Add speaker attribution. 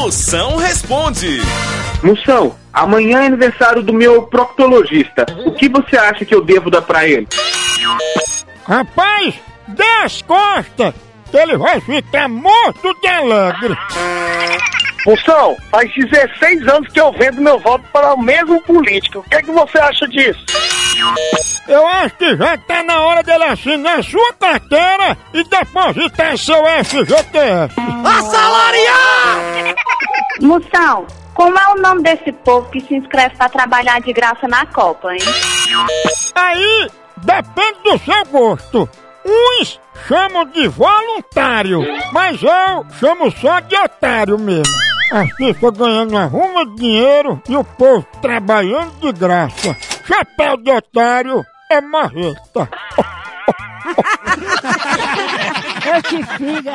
Speaker 1: Moção responde.
Speaker 2: Moção, amanhã é aniversário do meu proctologista. O que você acha que eu devo dar pra ele?
Speaker 3: Rapaz, dê as costas, que ele vai ficar morto de alegre.
Speaker 4: Moção, faz 16 anos que eu vendo meu voto para o mesmo político. O que, é que você acha disso?
Speaker 3: Eu acho que já tá na hora dele assinar sua carteira e depositar seu FGTS.
Speaker 1: Assalariar!
Speaker 5: Moção, como é o nome desse povo que se inscreve pra trabalhar de graça na Copa, hein?
Speaker 3: Aí depende do seu gosto. Uns chamam de voluntário, mas eu chamo só de otário mesmo. As pessoas ganhando arruma dinheiro e o povo trabalhando de graça. Chapéu de otário é marreta.
Speaker 6: Eu te figa.